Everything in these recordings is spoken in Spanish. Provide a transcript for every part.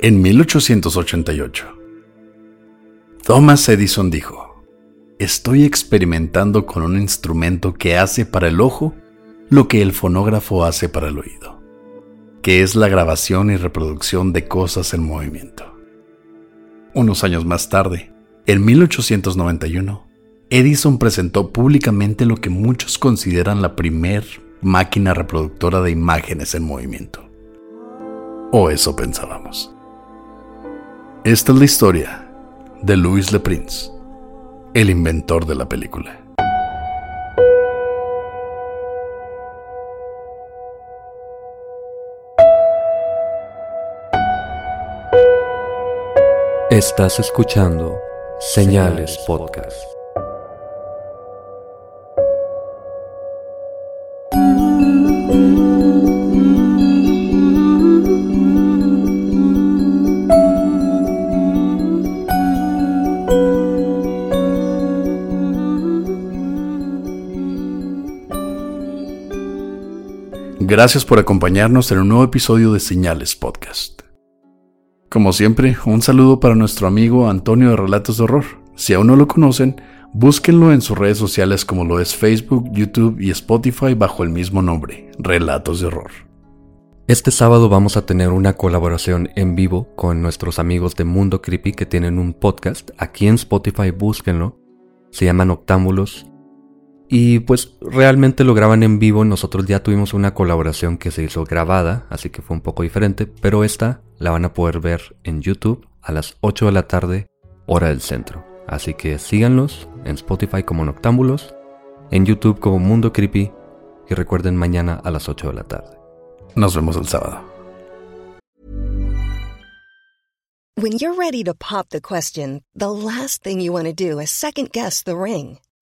En 1888, Thomas Edison dijo, Estoy experimentando con un instrumento que hace para el ojo lo que el fonógrafo hace para el oído, que es la grabación y reproducción de cosas en movimiento. Unos años más tarde, en 1891, Edison presentó públicamente lo que muchos consideran la primer máquina reproductora de imágenes en movimiento. O eso pensábamos. Esta es la historia de Louis Le Prince, el inventor de la película. Estás escuchando Señales Podcast. Gracias por acompañarnos en un nuevo episodio de Señales Podcast. Como siempre, un saludo para nuestro amigo Antonio de Relatos de Horror. Si aún no lo conocen, búsquenlo en sus redes sociales como lo es Facebook, YouTube y Spotify bajo el mismo nombre, Relatos de Horror. Este sábado vamos a tener una colaboración en vivo con nuestros amigos de Mundo Creepy que tienen un podcast. Aquí en Spotify búsquenlo. Se llaman Octámbulos y pues realmente lo graban en vivo, nosotros ya tuvimos una colaboración que se hizo grabada, así que fue un poco diferente, pero esta la van a poder ver en YouTube a las 8 de la tarde, hora del centro. Así que síganlos en Spotify como Noctámbulos, en YouTube como Mundo Creepy y recuerden mañana a las 8 de la tarde. Nos vemos el sábado. When you're ready to pop the question, the last thing you want to do is second guess the ring.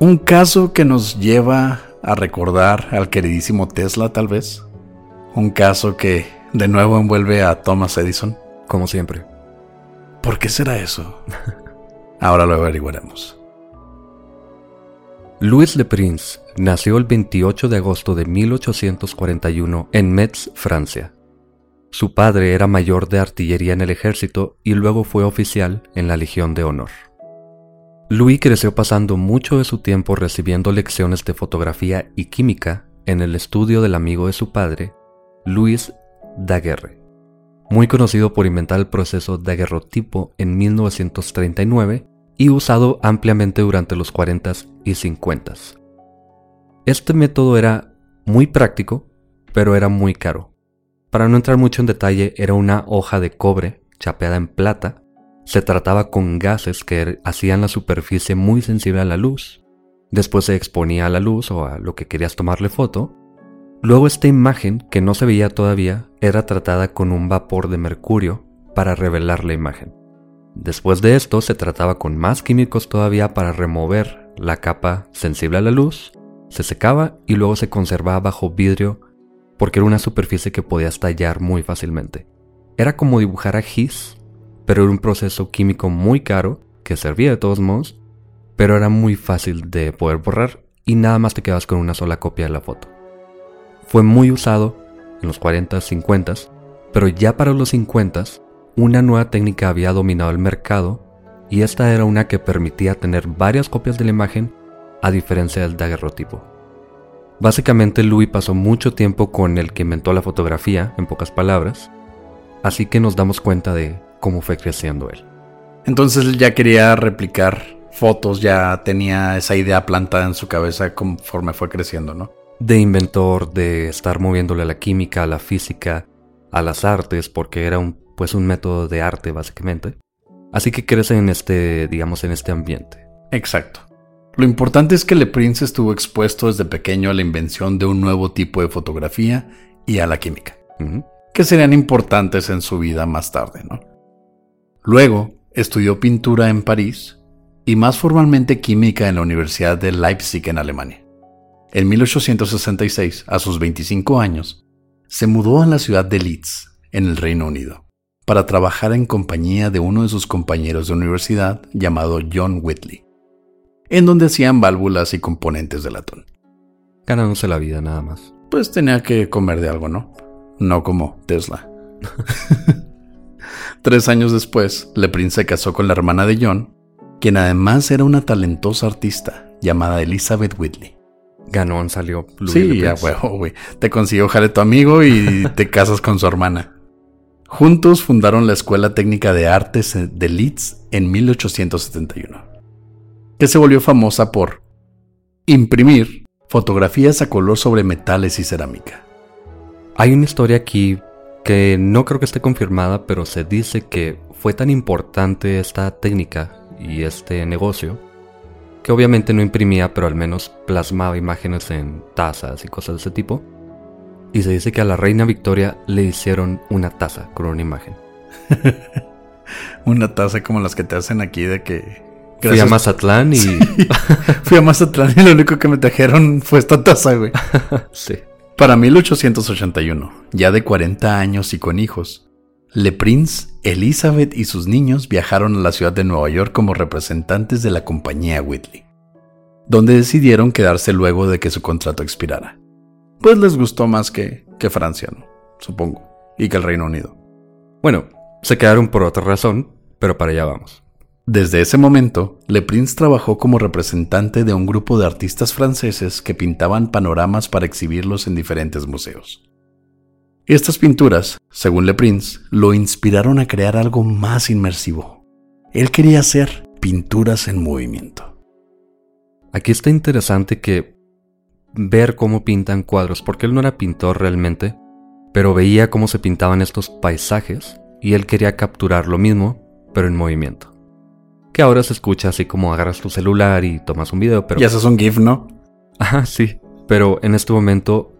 un caso que nos lleva a recordar al queridísimo Tesla, tal vez. Un caso que de nuevo envuelve a Thomas Edison. Como siempre. ¿Por qué será eso? Ahora lo averiguaremos. Louis Le Prince nació el 28 de agosto de 1841 en Metz, Francia. Su padre era mayor de artillería en el ejército y luego fue oficial en la Legión de Honor. Louis creció pasando mucho de su tiempo recibiendo lecciones de fotografía y química en el estudio del amigo de su padre, Louis Daguerre, muy conocido por inventar el proceso daguerrotipo en 1939 y usado ampliamente durante los 40s y 50s. Este método era muy práctico, pero era muy caro. Para no entrar mucho en detalle, era una hoja de cobre chapeada en plata. Se trataba con gases que hacían la superficie muy sensible a la luz. Después se exponía a la luz o a lo que querías tomarle foto. Luego esta imagen, que no se veía todavía, era tratada con un vapor de mercurio para revelar la imagen. Después de esto se trataba con más químicos todavía para remover la capa sensible a la luz, se secaba y luego se conservaba bajo vidrio porque era una superficie que podía estallar muy fácilmente. Era como dibujar a gis, pero era un proceso químico muy caro que servía de todos modos, pero era muy fácil de poder borrar y nada más te quedabas con una sola copia de la foto. Fue muy usado en los 40s, 50s Pero ya para los 50, una nueva técnica había dominado el mercado y esta era una que permitía tener varias copias de la imagen a diferencia del daguerrotipo. Básicamente Louis pasó mucho tiempo con el que inventó la fotografía, en pocas palabras, así que nos damos cuenta de cómo fue creciendo él. Entonces él ya quería replicar fotos, ya tenía esa idea plantada en su cabeza conforme fue creciendo, ¿no? De inventor, de estar moviéndole a la química, a la física, a las artes, porque era un, pues un método de arte básicamente. Así que crece en este, digamos, en este ambiente. Exacto. Lo importante es que Le Prince estuvo expuesto desde pequeño a la invención de un nuevo tipo de fotografía y a la química, que serían importantes en su vida más tarde, ¿no? Luego, estudió pintura en París y más formalmente química en la Universidad de Leipzig en Alemania. En 1866, a sus 25 años, se mudó a la ciudad de Leeds, en el Reino Unido, para trabajar en compañía de uno de sus compañeros de universidad llamado John Whitley en donde hacían válvulas y componentes de latón. Ganándose la vida nada más. Pues tenía que comer de algo, ¿no? No como Tesla. Tres años después, LePrince se casó con la hermana de John, quien además era una talentosa artista llamada Elizabeth Whitley. Ganón salió. sí, ya huevo, güey. Te consiguió jale tu amigo y te casas con su hermana. Juntos fundaron la Escuela Técnica de Artes de Leeds en 1871 que se volvió famosa por imprimir fotografías a color sobre metales y cerámica. Hay una historia aquí que no creo que esté confirmada, pero se dice que fue tan importante esta técnica y este negocio que obviamente no imprimía, pero al menos plasmaba imágenes en tazas y cosas de ese tipo. Y se dice que a la reina Victoria le hicieron una taza con una imagen. una taza como las que te hacen aquí de que Fui a Mazatlán y. Fui a Mazatlán y lo único que me trajeron fue esta taza, güey. sí. Para 1881, ya de 40 años y con hijos, Le Prince, Elizabeth y sus niños viajaron a la ciudad de Nueva York como representantes de la compañía Whitley, donde decidieron quedarse luego de que su contrato expirara. Pues les gustó más que, que Francia, ¿no? supongo, y que el Reino Unido. Bueno, se quedaron por otra razón, pero para allá vamos. Desde ese momento, Le Prince trabajó como representante de un grupo de artistas franceses que pintaban panoramas para exhibirlos en diferentes museos. Estas pinturas, según Le Prince, lo inspiraron a crear algo más inmersivo. Él quería hacer pinturas en movimiento. Aquí está interesante que ver cómo pintan cuadros, porque él no era pintor realmente, pero veía cómo se pintaban estos paisajes y él quería capturar lo mismo, pero en movimiento que ahora se escucha así como agarras tu celular y tomas un video, pero... Y haces un GIF, ¿no? Ajá, sí. Pero en este momento,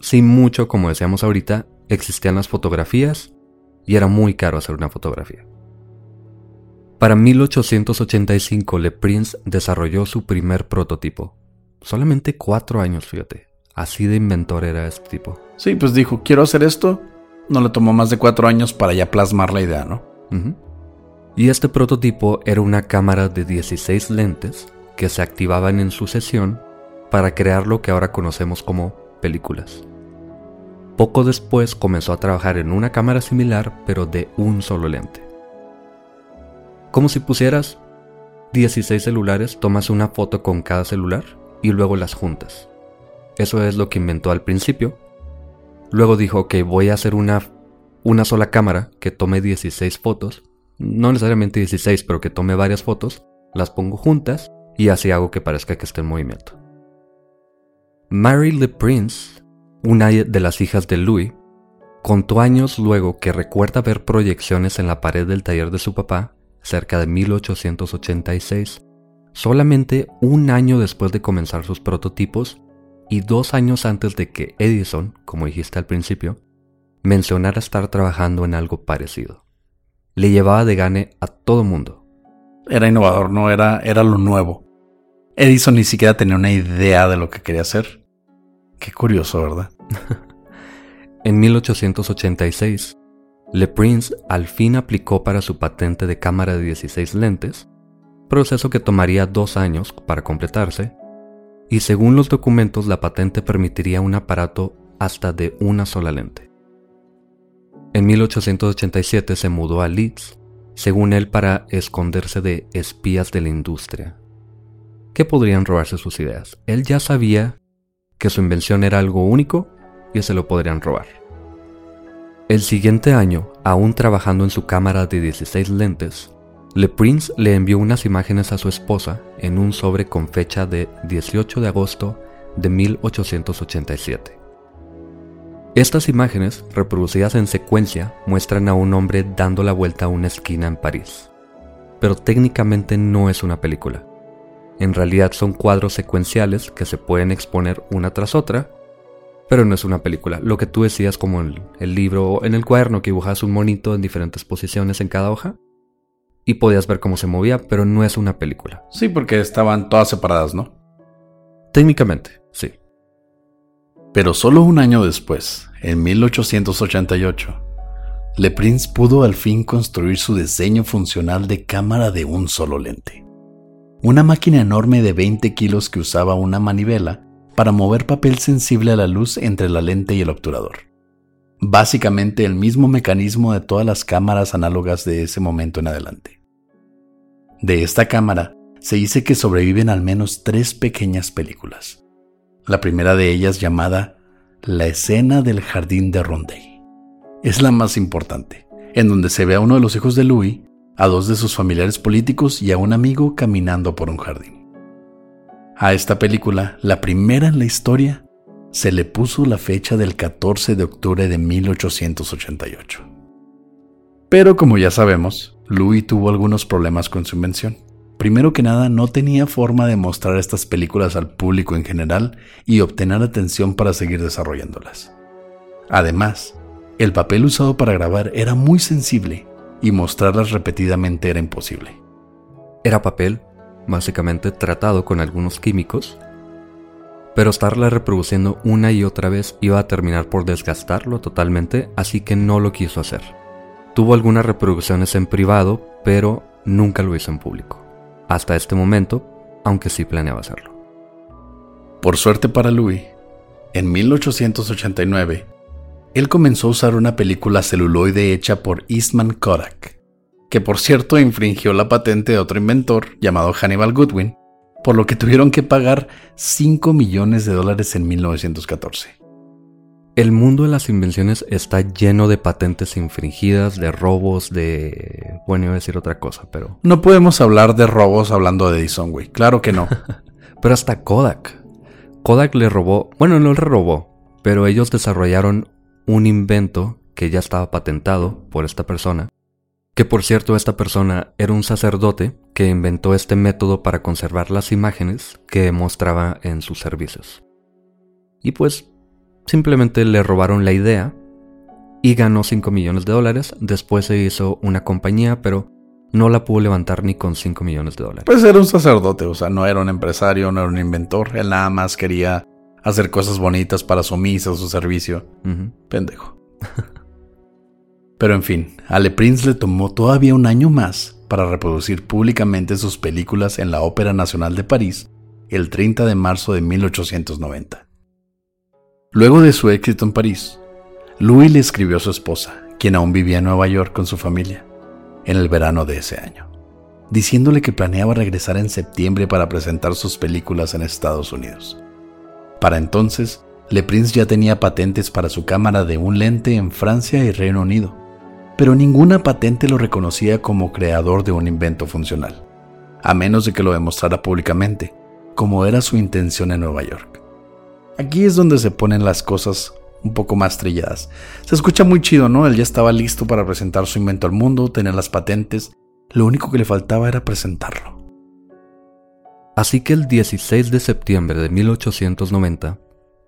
sin mucho, como decíamos ahorita, existían las fotografías y era muy caro hacer una fotografía. Para 1885, Le Prince desarrolló su primer prototipo. Solamente cuatro años, fíjate. Así de inventor era este tipo. Sí, pues dijo, quiero hacer esto. No le tomó más de cuatro años para ya plasmar la idea, ¿no? Y este prototipo era una cámara de 16 lentes que se activaban en sucesión para crear lo que ahora conocemos como películas. Poco después comenzó a trabajar en una cámara similar pero de un solo lente. Como si pusieras 16 celulares, tomas una foto con cada celular y luego las juntas. Eso es lo que inventó al principio. Luego dijo que voy a hacer una, una sola cámara que tome 16 fotos no necesariamente 16, pero que tome varias fotos, las pongo juntas y así hago que parezca que esté en movimiento. Mary Le Prince, una de las hijas de Louis, contó años luego que recuerda ver proyecciones en la pared del taller de su papá cerca de 1886, solamente un año después de comenzar sus prototipos y dos años antes de que Edison, como dijiste al principio, mencionara estar trabajando en algo parecido le llevaba de gane a todo mundo. Era innovador, no era, era lo nuevo. Edison ni siquiera tenía una idea de lo que quería hacer. Qué curioso, ¿verdad? en 1886, Le Prince al fin aplicó para su patente de cámara de 16 lentes, proceso que tomaría dos años para completarse, y según los documentos la patente permitiría un aparato hasta de una sola lente. En 1887 se mudó a Leeds, según él para esconderse de espías de la industria, que podrían robarse sus ideas. Él ya sabía que su invención era algo único y se lo podrían robar. El siguiente año, aún trabajando en su cámara de 16 lentes, Le Prince le envió unas imágenes a su esposa en un sobre con fecha de 18 de agosto de 1887. Estas imágenes, reproducidas en secuencia, muestran a un hombre dando la vuelta a una esquina en París. Pero técnicamente no es una película. En realidad son cuadros secuenciales que se pueden exponer una tras otra, pero no es una película. Lo que tú decías como el, el libro, en el cuaderno que dibujas un monito en diferentes posiciones en cada hoja, y podías ver cómo se movía, pero no es una película. Sí, porque estaban todas separadas, ¿no? Técnicamente, sí. Pero solo un año después, en 1888, Le Prince pudo al fin construir su diseño funcional de cámara de un solo lente. Una máquina enorme de 20 kilos que usaba una manivela para mover papel sensible a la luz entre la lente y el obturador. Básicamente el mismo mecanismo de todas las cámaras análogas de ese momento en adelante. De esta cámara se dice que sobreviven al menos tres pequeñas películas la primera de ellas llamada La escena del jardín de Ronday. Es la más importante, en donde se ve a uno de los hijos de Louis, a dos de sus familiares políticos y a un amigo caminando por un jardín. A esta película, la primera en la historia, se le puso la fecha del 14 de octubre de 1888. Pero como ya sabemos, Louis tuvo algunos problemas con su invención. Primero que nada, no tenía forma de mostrar estas películas al público en general y obtener atención para seguir desarrollándolas. Además, el papel usado para grabar era muy sensible y mostrarlas repetidamente era imposible. Era papel, básicamente tratado con algunos químicos, pero estarla reproduciendo una y otra vez iba a terminar por desgastarlo totalmente, así que no lo quiso hacer. Tuvo algunas reproducciones en privado, pero nunca lo hizo en público hasta este momento, aunque sí planeaba hacerlo. Por suerte para Louis, en 1889, él comenzó a usar una película celuloide hecha por Eastman Kodak, que por cierto infringió la patente de otro inventor llamado Hannibal Goodwin, por lo que tuvieron que pagar 5 millones de dólares en 1914. El mundo de las invenciones está lleno de patentes infringidas, de robos, de... Bueno, iba a decir otra cosa, pero... No podemos hablar de robos hablando de Edison, güey. Claro que no. pero hasta Kodak. Kodak le robó... Bueno, no le robó, pero ellos desarrollaron un invento que ya estaba patentado por esta persona. Que por cierto, esta persona era un sacerdote que inventó este método para conservar las imágenes que mostraba en sus servicios. Y pues Simplemente le robaron la idea y ganó 5 millones de dólares. Después se hizo una compañía, pero no la pudo levantar ni con 5 millones de dólares. Pues era un sacerdote, o sea, no era un empresario, no era un inventor. Él nada más quería hacer cosas bonitas para su misa, su servicio. Pendejo. Pero en fin, a Le Prince le tomó todavía un año más para reproducir públicamente sus películas en la Ópera Nacional de París el 30 de marzo de 1890. Luego de su éxito en París, Louis le escribió a su esposa, quien aún vivía en Nueva York con su familia, en el verano de ese año, diciéndole que planeaba regresar en septiembre para presentar sus películas en Estados Unidos. Para entonces, Le Prince ya tenía patentes para su cámara de un lente en Francia y Reino Unido, pero ninguna patente lo reconocía como creador de un invento funcional, a menos de que lo demostrara públicamente, como era su intención en Nueva York. Aquí es donde se ponen las cosas un poco más trilladas. Se escucha muy chido, ¿no? Él ya estaba listo para presentar su invento al mundo, tener las patentes. Lo único que le faltaba era presentarlo. Así que el 16 de septiembre de 1890,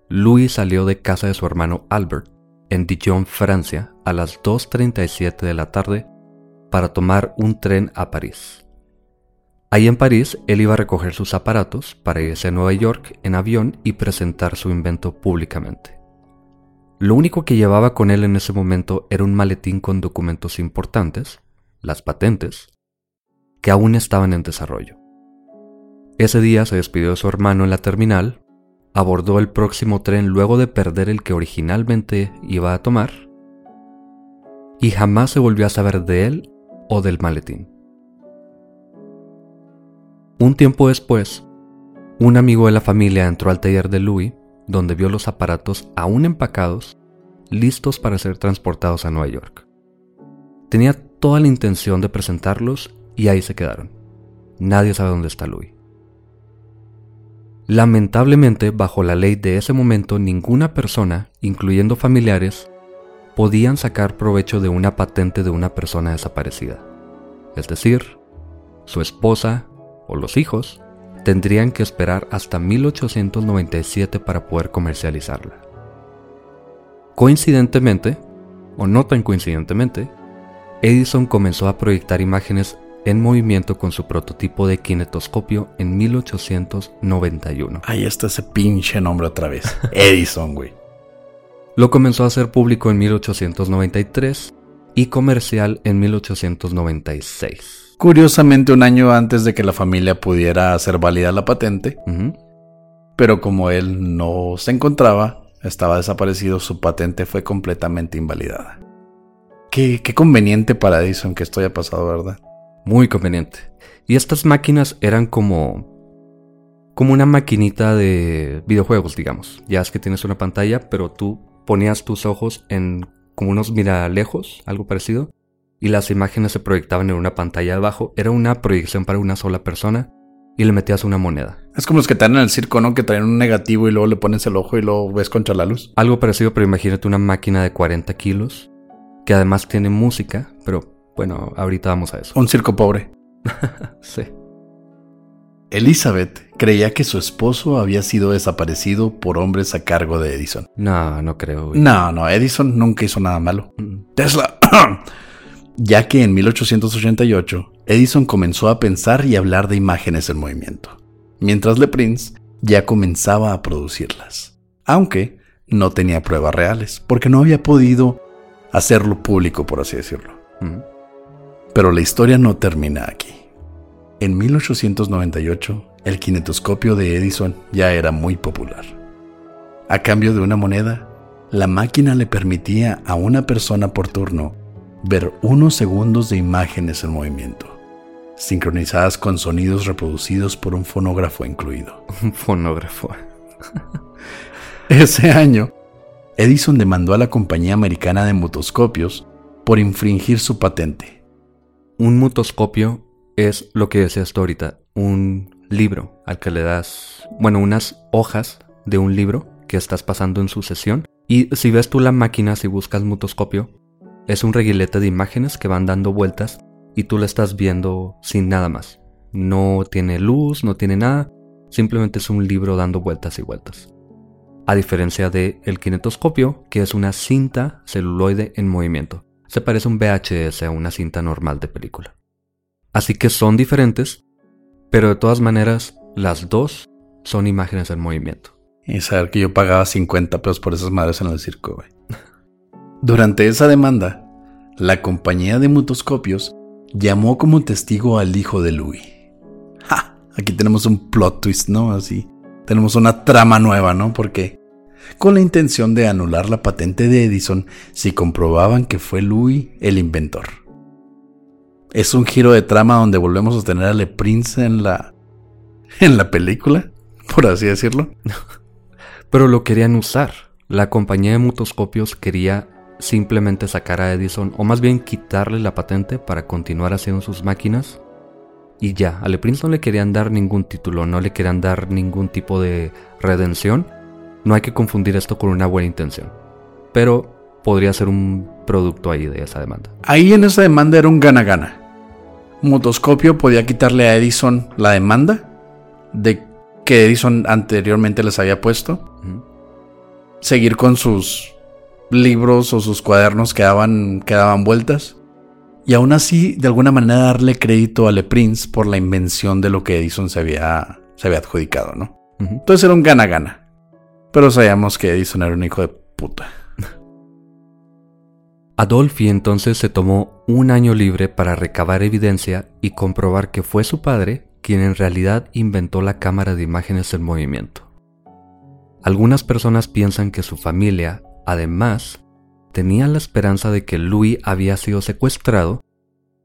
Louis salió de casa de su hermano Albert, en Dijon, Francia, a las 2.37 de la tarde para tomar un tren a París. Ahí en París, él iba a recoger sus aparatos para irse a Nueva York en avión y presentar su invento públicamente. Lo único que llevaba con él en ese momento era un maletín con documentos importantes, las patentes, que aún estaban en desarrollo. Ese día se despidió de su hermano en la terminal, abordó el próximo tren luego de perder el que originalmente iba a tomar, y jamás se volvió a saber de él o del maletín. Un tiempo después, un amigo de la familia entró al taller de Louis, donde vio los aparatos aún empacados, listos para ser transportados a Nueva York. Tenía toda la intención de presentarlos y ahí se quedaron. Nadie sabe dónde está Louis. Lamentablemente, bajo la ley de ese momento, ninguna persona, incluyendo familiares, podían sacar provecho de una patente de una persona desaparecida. Es decir, su esposa o los hijos tendrían que esperar hasta 1897 para poder comercializarla. Coincidentemente, o no tan coincidentemente, Edison comenzó a proyectar imágenes en movimiento con su prototipo de kinetoscopio en 1891. Ahí está ese pinche nombre otra vez. Edison, güey. Lo comenzó a hacer público en 1893 y comercial en 1896. Curiosamente un año antes de que la familia pudiera hacer válida la patente, pero como él no se encontraba, estaba desaparecido, su patente fue completamente invalidada. Qué, qué conveniente para Edison que esto haya pasado, ¿verdad? Muy conveniente. Y estas máquinas eran como como una maquinita de videojuegos, digamos. Ya es que tienes una pantalla, pero tú ponías tus ojos en como unos miralejos, algo parecido, y las imágenes se proyectaban en una pantalla abajo. Era una proyección para una sola persona y le metías una moneda. Es como los que están en el circo, ¿no? Que traen un negativo y luego le pones el ojo y lo ves contra la luz. Algo parecido, pero imagínate una máquina de 40 kilos que además tiene música, pero bueno, ahorita vamos a eso. Un circo pobre. sí. Elizabeth creía que su esposo había sido desaparecido por hombres a cargo de Edison. No, no creo. No, no, Edison nunca hizo nada malo. Mm. Tesla. ya que en 1888 Edison comenzó a pensar y hablar de imágenes en movimiento, mientras Le Prince ya comenzaba a producirlas, aunque no tenía pruebas reales, porque no había podido hacerlo público, por así decirlo. Mm. Pero la historia no termina aquí. En 1898, el kinetoscopio de Edison ya era muy popular. A cambio de una moneda, la máquina le permitía a una persona por turno ver unos segundos de imágenes en movimiento, sincronizadas con sonidos reproducidos por un fonógrafo incluido. Un fonógrafo. Ese año, Edison demandó a la compañía americana de motoscopios por infringir su patente un mutoscopio es lo que decías tú ahorita, un libro al que le das, bueno, unas hojas de un libro que estás pasando en sucesión. Y si ves tú la máquina, si buscas mutoscopio, es un reguilete de imágenes que van dando vueltas y tú la estás viendo sin nada más. No tiene luz, no tiene nada, simplemente es un libro dando vueltas y vueltas. A diferencia de el kinetoscopio, que es una cinta celuloide en movimiento se parece un VHS a una cinta normal de película. Así que son diferentes, pero de todas maneras las dos son imágenes en movimiento. Y saber que yo pagaba 50 pesos por esas madres en el circo, güey. Durante esa demanda, la compañía de mutoscopios llamó como testigo al hijo de Louis. ¡Ja! Aquí tenemos un plot twist, ¿no? Así. Tenemos una trama nueva, ¿no? Porque con la intención de anular la patente de Edison si comprobaban que fue Louis el inventor. Es un giro de trama donde volvemos a tener a Le Prince en la en la película, por así decirlo. Pero lo querían usar. La compañía de motoscopios quería simplemente sacar a Edison, o más bien quitarle la patente para continuar haciendo sus máquinas. Y ya, a Le Prince no le querían dar ningún título, no le querían dar ningún tipo de redención no hay que confundir esto con una buena intención, pero podría ser un producto ahí de esa demanda. Ahí en esa demanda era un gana-gana. Motoscopio podía quitarle a Edison la demanda de que Edison anteriormente les había puesto. Seguir con sus libros o sus cuadernos que daban, que daban vueltas. Y aún así, de alguna manera, darle crédito a Le Prince por la invención de lo que Edison se había, se había adjudicado, ¿no? Entonces era un gana-gana. Pero sabíamos que Edison era un hijo de puta. Adolfi entonces se tomó un año libre para recabar evidencia y comprobar que fue su padre quien en realidad inventó la cámara de imágenes en movimiento. Algunas personas piensan que su familia, además, tenía la esperanza de que Louis había sido secuestrado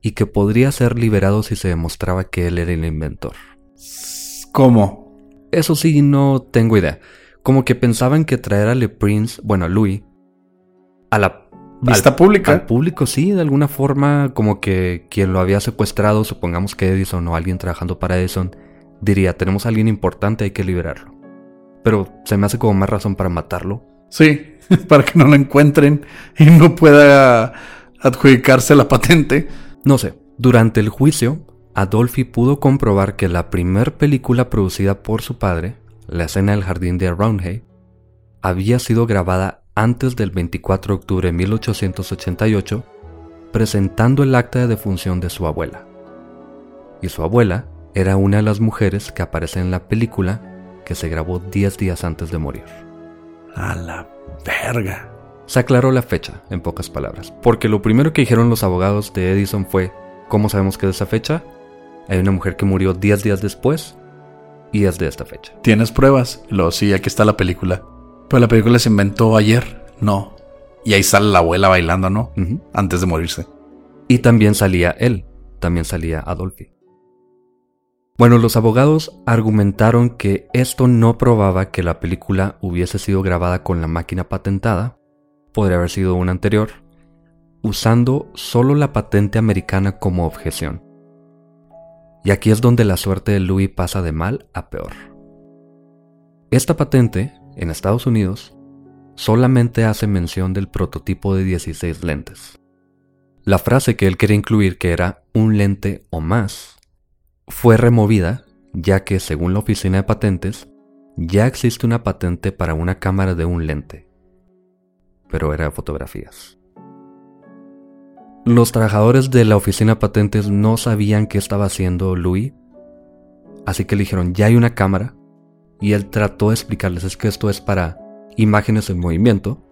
y que podría ser liberado si se demostraba que él era el inventor. ¿Cómo? Eso sí, no tengo idea. Como que pensaban que traer a Le Prince, bueno, a Louis, a la vista pública. Al público, sí, de alguna forma, como que quien lo había secuestrado, supongamos que Edison o alguien trabajando para Edison, diría, tenemos a alguien importante, hay que liberarlo. Pero se me hace como más razón para matarlo. Sí, para que no lo encuentren y no pueda adjudicarse la patente. No sé, durante el juicio, Adolfi pudo comprobar que la primer película producida por su padre, la escena del jardín de Roundhay, había sido grabada antes del 24 de octubre de 1888, presentando el acta de defunción de su abuela. Y su abuela era una de las mujeres que aparece en la película que se grabó 10 días antes de morir. A la verga. Se aclaró la fecha, en pocas palabras, porque lo primero que dijeron los abogados de Edison fue, ¿cómo sabemos que es esa fecha? Hay una mujer que murió 10 días después y es de esta fecha. ¿Tienes pruebas? Lo sí, aquí está la película. Pero la película se inventó ayer, no. Y ahí sale la abuela bailando, ¿no? Antes de morirse. Y también salía él, también salía Adolfi. Bueno, los abogados argumentaron que esto no probaba que la película hubiese sido grabada con la máquina patentada, podría haber sido una anterior, usando solo la patente americana como objeción. Y aquí es donde la suerte de Louis pasa de mal a peor. Esta patente en Estados Unidos, solamente hace mención del prototipo de 16 lentes. La frase que él quería incluir, que era un lente o más, fue removida ya que, según la oficina de patentes, ya existe una patente para una cámara de un lente, pero era fotografías. Los trabajadores de la oficina de patentes no sabían qué estaba haciendo Louis, así que le dijeron, ya hay una cámara, y él trató de explicarles es que esto es para imágenes en movimiento.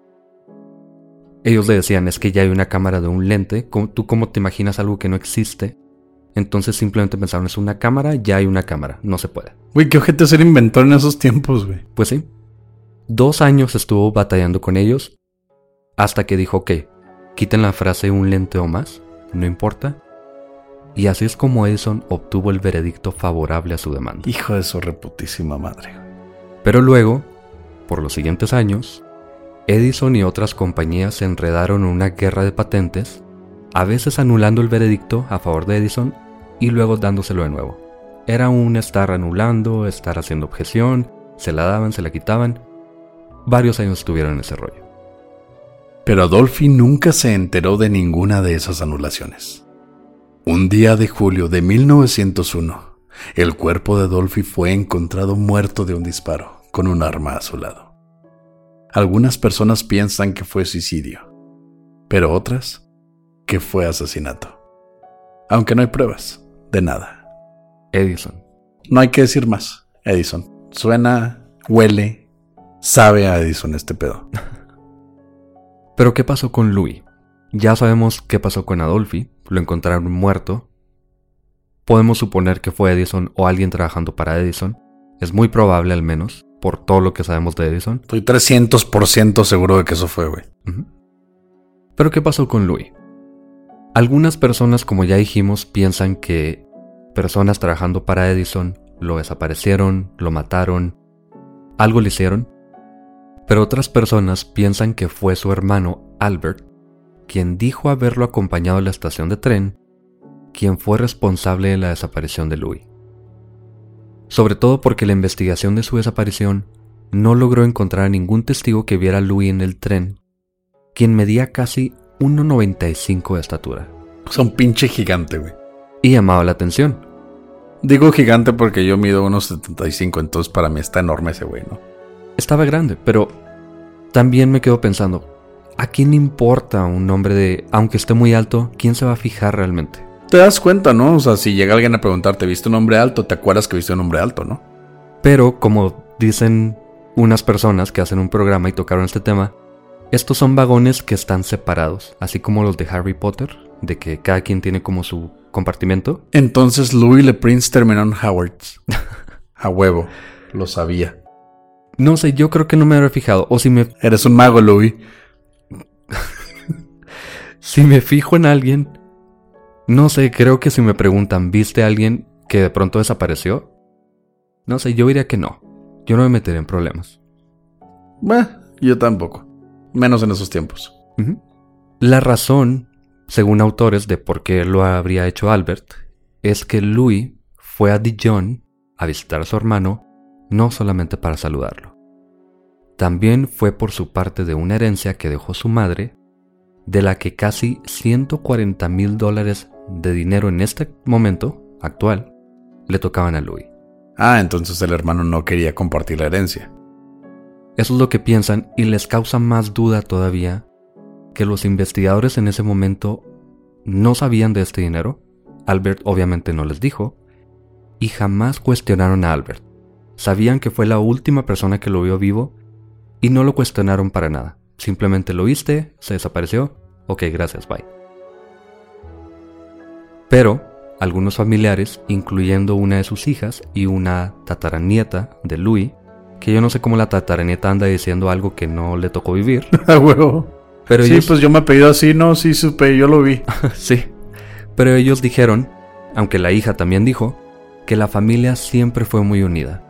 Ellos le decían es que ya hay una cámara de un lente, tú cómo te imaginas algo que no existe. Entonces simplemente pensaron es una cámara, ya hay una cámara, no se puede. Güey, qué objeto ser inventor en esos tiempos, güey. Pues sí. Dos años estuvo batallando con ellos hasta que dijo, ok, quiten la frase un lente o más, no importa, y así es como Edison obtuvo el veredicto favorable a su demanda. Hijo de su reputísima madre. Pero luego, por los siguientes años, Edison y otras compañías se enredaron en una guerra de patentes, a veces anulando el veredicto a favor de Edison y luego dándoselo de nuevo. Era un estar anulando, estar haciendo objeción, se la daban, se la quitaban. Varios años estuvieron en ese rollo. Pero Adolfi nunca se enteró de ninguna de esas anulaciones. Un día de julio de 1901, el cuerpo de Dolphy fue encontrado muerto de un disparo, con un arma a su lado. Algunas personas piensan que fue suicidio, pero otras que fue asesinato. Aunque no hay pruebas de nada. Edison. No hay que decir más. Edison. Suena, huele, sabe a Edison este pedo. pero ¿qué pasó con Louis? Ya sabemos qué pasó con Adolfi, lo encontraron muerto. Podemos suponer que fue Edison o alguien trabajando para Edison. Es muy probable al menos, por todo lo que sabemos de Edison. Estoy 300% seguro de que eso fue, güey. Pero ¿qué pasó con Louis? Algunas personas, como ya dijimos, piensan que personas trabajando para Edison lo desaparecieron, lo mataron, algo le hicieron. Pero otras personas piensan que fue su hermano Albert quien dijo haberlo acompañado a la estación de tren, quien fue responsable de la desaparición de Louis. Sobre todo porque la investigación de su desaparición no logró encontrar a ningún testigo que viera a Louis en el tren, quien medía casi 1,95 de estatura. Es un pinche gigante, güey. Y llamaba la atención. Digo gigante porque yo mido 1,75, entonces para mí está enorme ese güey, ¿no? Estaba grande, pero también me quedo pensando, ¿a quién importa un nombre de, aunque esté muy alto, quién se va a fijar realmente? Te das cuenta, ¿no? O sea, si llega alguien a preguntarte, ¿viste un hombre alto? Te acuerdas que viste un hombre alto, ¿no? Pero, como dicen unas personas que hacen un programa y tocaron este tema, estos son vagones que están separados, así como los de Harry Potter, de que cada quien tiene como su compartimento. Entonces Louis Le Prince terminó en Howard's. a huevo, lo sabía. No sé, yo creo que no me habría fijado. O si me. Eres un mago, Louis. Si me fijo en alguien, no sé, creo que si me preguntan, ¿viste a alguien que de pronto desapareció? No sé, yo diría que no. Yo no me meteré en problemas. Bah, yo tampoco. Menos en esos tiempos. La razón, según autores, de por qué lo habría hecho Albert, es que Louis fue a Dijon a visitar a su hermano no solamente para saludarlo. También fue por su parte de una herencia que dejó su madre, de la que casi 140 mil dólares de dinero en este momento actual le tocaban a Louis. Ah, entonces el hermano no quería compartir la herencia. Eso es lo que piensan y les causa más duda todavía que los investigadores en ese momento no sabían de este dinero. Albert obviamente no les dijo y jamás cuestionaron a Albert. Sabían que fue la última persona que lo vio vivo y no lo cuestionaron para nada. Simplemente lo viste, se desapareció. Ok, gracias, bye. Pero algunos familiares, incluyendo una de sus hijas y una tataranieta de Louis, que yo no sé cómo la tataranieta anda diciendo algo que no le tocó vivir. A huevo. Pero sí, pues yo me he pedido así, no, sí supe, yo lo vi. sí. Pero ellos dijeron, aunque la hija también dijo, que la familia siempre fue muy unida.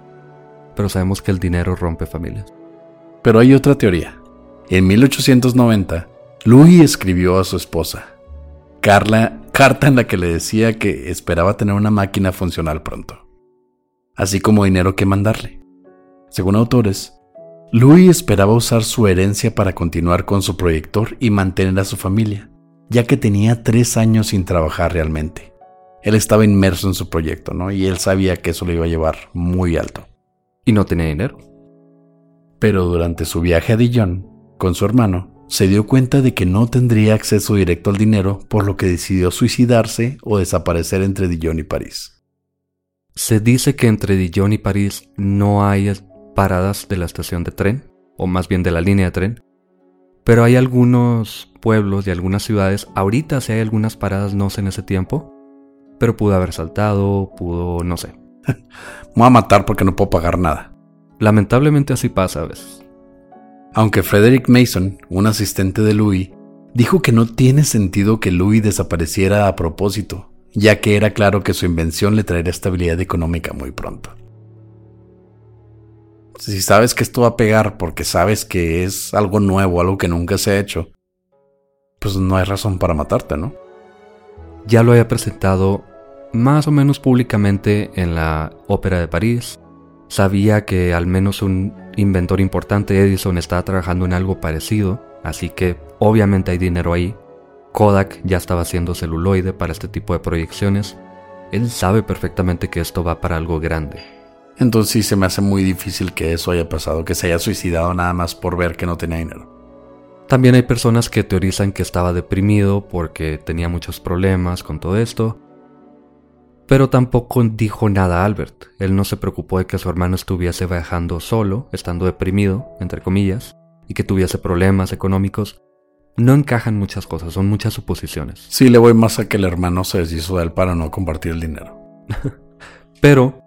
Pero sabemos que el dinero rompe familias. Pero hay otra teoría. En 1890, Louis escribió a su esposa, Carla, carta en la que le decía que esperaba tener una máquina funcional pronto, así como dinero que mandarle. Según autores, Louis esperaba usar su herencia para continuar con su proyector y mantener a su familia, ya que tenía tres años sin trabajar realmente. Él estaba inmerso en su proyecto, ¿no? Y él sabía que eso lo iba a llevar muy alto. Y no tenía dinero. Pero durante su viaje a Dijon, con su hermano, se dio cuenta de que no tendría acceso directo al dinero, por lo que decidió suicidarse o desaparecer entre Dijon y París. Se dice que entre Dijon y París no hay paradas de la estación de tren, o más bien de la línea de tren, pero hay algunos pueblos y algunas ciudades, ahorita sí hay algunas paradas, no sé en ese tiempo, pero pudo haber saltado, pudo, no sé. Me voy a matar porque no puedo pagar nada. Lamentablemente así pasa a veces. Aunque Frederick Mason, un asistente de Louis, dijo que no tiene sentido que Louis desapareciera a propósito, ya que era claro que su invención le traería estabilidad económica muy pronto. Si sabes que esto va a pegar porque sabes que es algo nuevo, algo que nunca se ha hecho, pues no hay razón para matarte, ¿no? Ya lo había presentado más o menos públicamente en la Ópera de París, Sabía que al menos un inventor importante, Edison, estaba trabajando en algo parecido, así que obviamente hay dinero ahí. Kodak ya estaba haciendo celuloide para este tipo de proyecciones. Él sabe perfectamente que esto va para algo grande. Entonces sí se me hace muy difícil que eso haya pasado, que se haya suicidado nada más por ver que no tenía dinero. También hay personas que teorizan que estaba deprimido porque tenía muchos problemas con todo esto, pero tampoco dijo nada a Albert. Él no se preocupó de que su hermano estuviese viajando solo, estando deprimido, entre comillas, y que tuviese problemas económicos. No encajan muchas cosas, son muchas suposiciones. Sí, le voy más a que el hermano se deshizo de él para no compartir el dinero. Pero,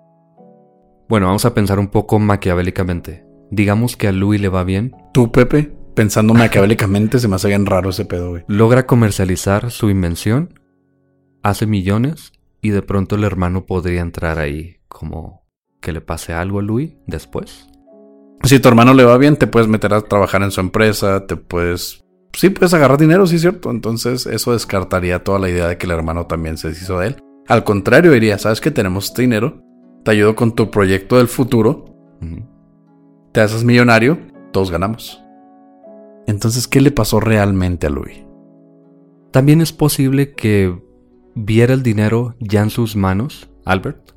bueno, vamos a pensar un poco maquiavélicamente. Digamos que a Louis le va bien. ¿Tú, Pepe? Pensando maquiavélicamente, se me hace bien raro ese pedo, güey. Logra comercializar su invención, hace millones y de pronto el hermano podría entrar ahí como que le pase algo a Louis después. Si tu hermano le va bien, te puedes meter a trabajar en su empresa, te puedes... Sí, puedes agarrar dinero, sí, cierto. Entonces eso descartaría toda la idea de que el hermano también se deshizo de él. Al contrario, diría, ¿sabes que tenemos este dinero? Te ayudo con tu proyecto del futuro. Te haces millonario, todos ganamos. Entonces, ¿qué le pasó realmente a Louis? También es posible que viera el dinero ya en sus manos, Albert,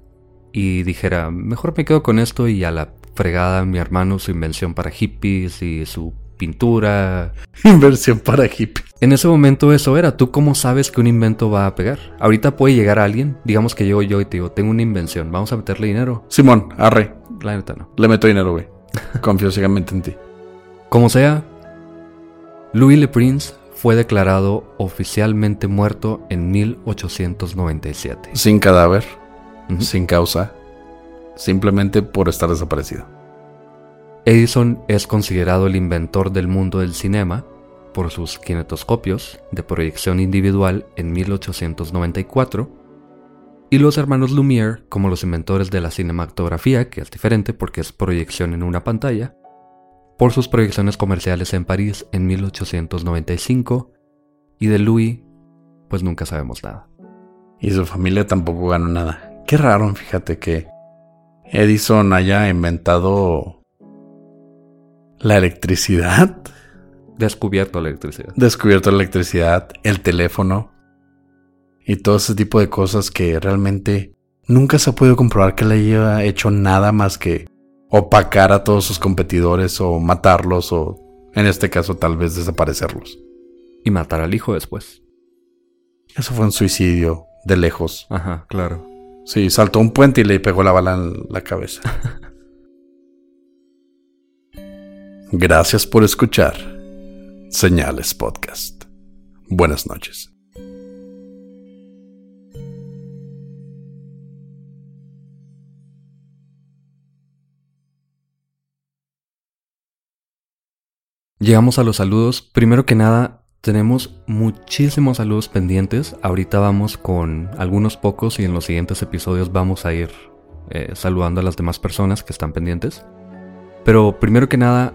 y dijera, mejor me quedo con esto y a la fregada mi hermano su invención para hippies y su pintura. Inversión para hippies. En ese momento eso era. ¿Tú cómo sabes que un invento va a pegar? Ahorita puede llegar alguien, digamos que llego yo y te digo, tengo una invención, vamos a meterle dinero. Simón, arre. La neta no. Le meto dinero, güey. Confío ciegamente en ti. Como sea, Louis Le Prince fue declarado oficialmente muerto en 1897. Sin cadáver, sin causa, simplemente por estar desaparecido. Edison es considerado el inventor del mundo del cinema por sus kinetoscopios de proyección individual en 1894 y los hermanos Lumière como los inventores de la cinematografía, que es diferente porque es proyección en una pantalla, por sus proyecciones comerciales en París en 1895 y de Louis, pues nunca sabemos nada. Y su familia tampoco ganó nada. Qué raro, fíjate que Edison haya inventado la electricidad. Descubierto la electricidad. Descubierto la electricidad, el teléfono y todo ese tipo de cosas que realmente nunca se ha podido comprobar que le haya hecho nada más que opacar a todos sus competidores o matarlos o en este caso tal vez desaparecerlos. Y matar al hijo después. Eso fue un suicidio de lejos. Ajá, claro. Sí, saltó un puente y le pegó la bala en la cabeza. Gracias por escuchar Señales Podcast. Buenas noches. Llegamos a los saludos. Primero que nada, tenemos muchísimos saludos pendientes. Ahorita vamos con algunos pocos y en los siguientes episodios vamos a ir eh, saludando a las demás personas que están pendientes. Pero primero que nada,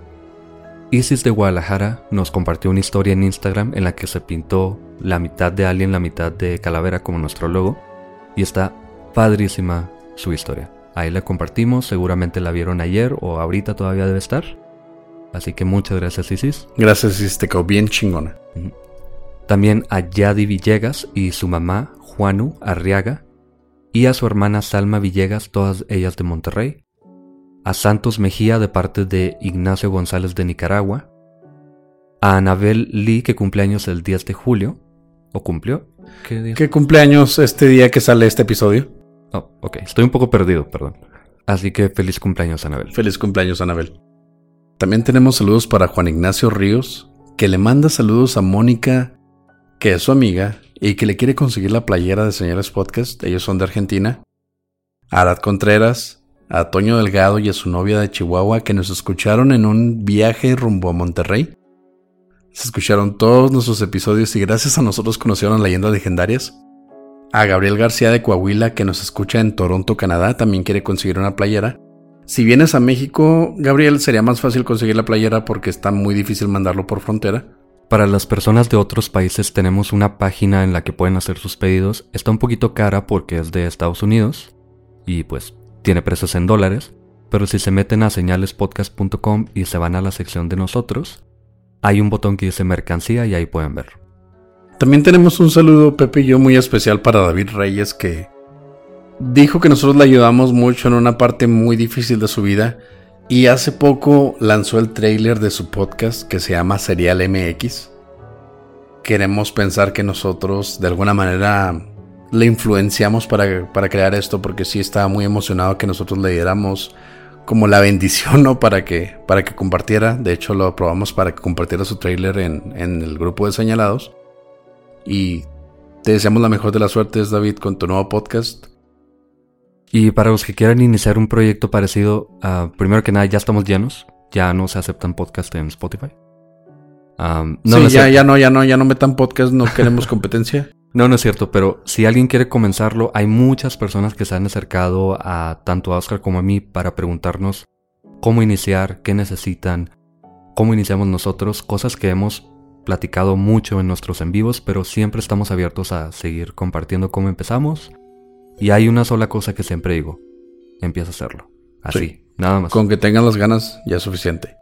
Isis de Guadalajara nos compartió una historia en Instagram en la que se pintó la mitad de alien, la mitad de calavera como nuestro logo. Y está padrísima su historia. Ahí la compartimos, seguramente la vieron ayer o ahorita todavía debe estar. Así que muchas gracias, Isis. Gracias, Isis, te quedó bien chingona. También a Yadi Villegas y su mamá, Juanu Arriaga, y a su hermana Salma Villegas, todas ellas de Monterrey. A Santos Mejía de parte de Ignacio González de Nicaragua. A Anabel Lee, que cumple años el 10 de julio. ¿O cumplió? ¿Qué, día? ¿Qué cumpleaños este día que sale este episodio? Oh, ok. Estoy un poco perdido, perdón. Así que feliz cumpleaños, Anabel. Feliz cumpleaños, Anabel. También tenemos saludos para Juan Ignacio Ríos, que le manda saludos a Mónica, que es su amiga, y que le quiere conseguir la playera de Señales Podcast. Ellos son de Argentina. A Arad Contreras, a Toño Delgado y a su novia de Chihuahua, que nos escucharon en un viaje rumbo a Monterrey. Se escucharon todos nuestros episodios y gracias a nosotros conocieron leyendas legendarias. A Gabriel García de Coahuila, que nos escucha en Toronto, Canadá, también quiere conseguir una playera. Si vienes a México, Gabriel, sería más fácil conseguir la playera porque está muy difícil mandarlo por frontera. Para las personas de otros países tenemos una página en la que pueden hacer sus pedidos. Está un poquito cara porque es de Estados Unidos y pues tiene precios en dólares. Pero si se meten a señalespodcast.com y se van a la sección de nosotros, hay un botón que dice mercancía y ahí pueden ver. También tenemos un saludo, Pepe y yo, muy especial para David Reyes que dijo que nosotros le ayudamos mucho en una parte muy difícil de su vida y hace poco lanzó el trailer de su podcast que se llama Serial MX. Queremos pensar que nosotros de alguna manera le influenciamos para, para crear esto porque sí estaba muy emocionado que nosotros le diéramos como la bendición ¿no? para, que, para que compartiera. De hecho lo aprobamos para que compartiera su trailer en, en el grupo de señalados. Y te deseamos la mejor de las suertes David con tu nuevo podcast. Y para los que quieran iniciar un proyecto parecido, uh, primero que nada ya estamos llenos, ya no se aceptan podcasts en Spotify. Um, no sí, ya, ya no, ya no, ya no metan podcast, no queremos competencia. No, no es cierto, pero si alguien quiere comenzarlo, hay muchas personas que se han acercado a tanto a Oscar como a mí para preguntarnos cómo iniciar, qué necesitan, cómo iniciamos nosotros, cosas que hemos platicado mucho en nuestros en vivos, pero siempre estamos abiertos a seguir compartiendo cómo empezamos y hay una sola cosa que siempre digo. Empieza a hacerlo. Así, nada más. Con que tengan las ganas ya es suficiente.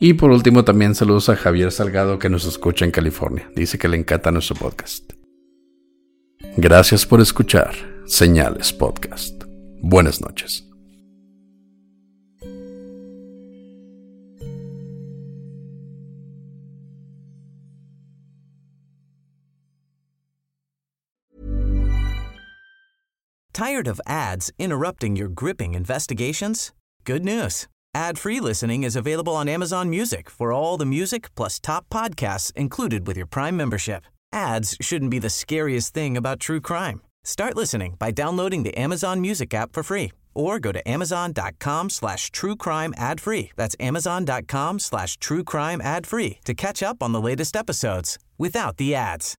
Y por último también saludos a Javier Salgado que nos escucha en California. Dice que le encanta nuestro podcast. Gracias por escuchar Señales Podcast. Buenas noches. Tired of ads interrupting your gripping investigations? Good news. Ad-free listening is available on Amazon Music for all the music plus top podcasts included with your Prime membership. Ads shouldn't be the scariest thing about true crime. Start listening by downloading the Amazon Music app for free or go to amazon.com slash true crime ad free. That's amazon.com slash true crime ad free to catch up on the latest episodes without the ads.